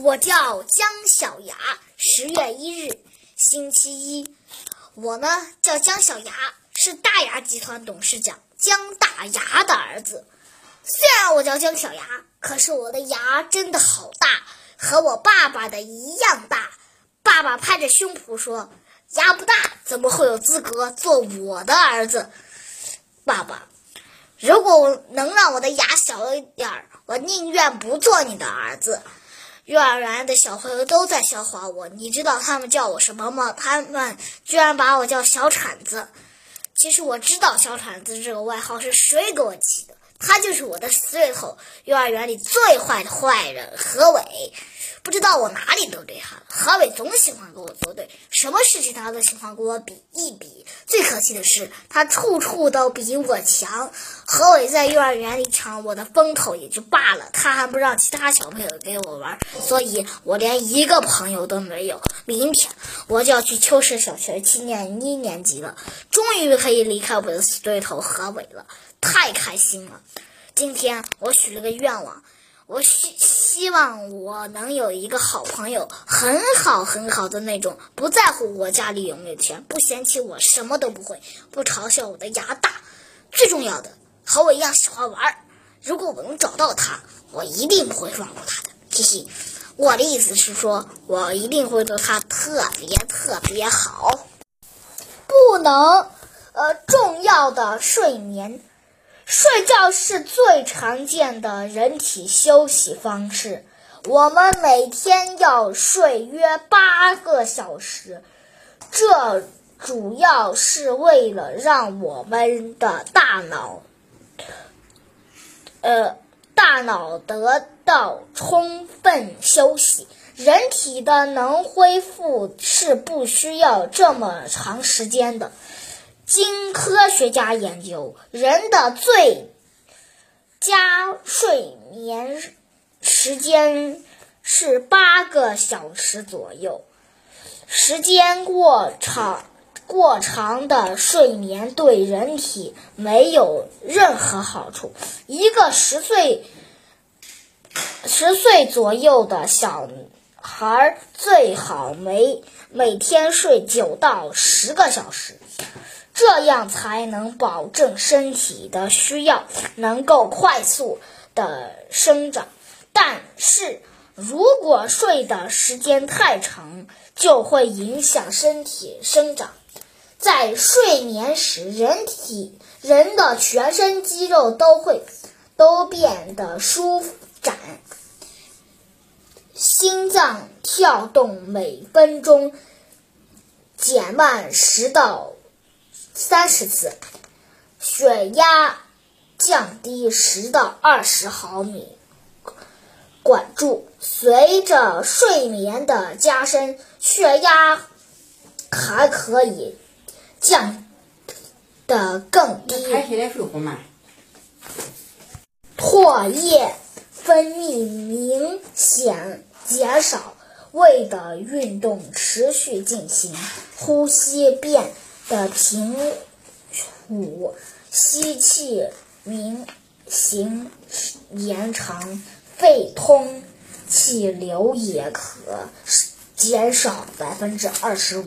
我叫姜小牙，十月一日，星期一。我呢叫姜小牙，是大牙集团董事长姜大牙的儿子。虽然我叫姜小牙，可是我的牙真的好大，和我爸爸的一样大。爸爸拍着胸脯说：“牙不大，怎么会有资格做我的儿子？”爸爸，如果我能让我的牙小一点儿，我宁愿不做你的儿子。幼儿园的小朋友都在笑话我，你知道他们叫我什么吗？他们居然把我叫小铲子。其实我知道小铲子这个外号是谁给我起的，他就是我的死对头，幼儿园里最坏的坏人何伟。不知道我哪里得罪他了，何伟总喜欢跟我作对，什么事情他都喜欢跟我比一比。最可气的是，他处处都比我强。何伟在幼儿园里抢我的风头也就罢了，他还不让其他小朋友跟我玩，所以我连一个朋友都没有。明天我就要去秋实小学去念一年级了，终于可以离开我的死对头何伟了，太开心了！今天我许了个愿望。我希希望我能有一个好朋友，很好很好的那种，不在乎我家里有没有钱，不嫌弃我什么都不会，不嘲笑我的牙大，最重要的和我一样喜欢玩。如果我能找到他，我一定不会放过他的。嘻嘻，我的意思是说，我一定会对他特别特别好。不能，呃，重要的睡眠。睡觉是最常见的人体休息方式。我们每天要睡约八个小时，这主要是为了让我们的大脑，呃，大脑得到充分休息。人体的能恢复是不需要这么长时间的。经科学家研究，人的最佳睡眠时间是八个小时左右。时间过长、过长的睡眠对人体没有任何好处。一个十岁、十岁左右的小孩最好每每天睡九到十个小时。这样才能保证身体的需要能够快速的生长。但是如果睡的时间太长，就会影响身体生长。在睡眠时，人体人的全身肌肉都会都变得舒展，心脏跳动每分钟减慢十到。三十次，血压降低十到二十毫米。管住，随着睡眠的加深，血压还可以降的更低。唾液分泌明显减少，胃的运动持续进行，呼吸变。的平储吸气明行延长，肺通气流也可减少百分之二十五。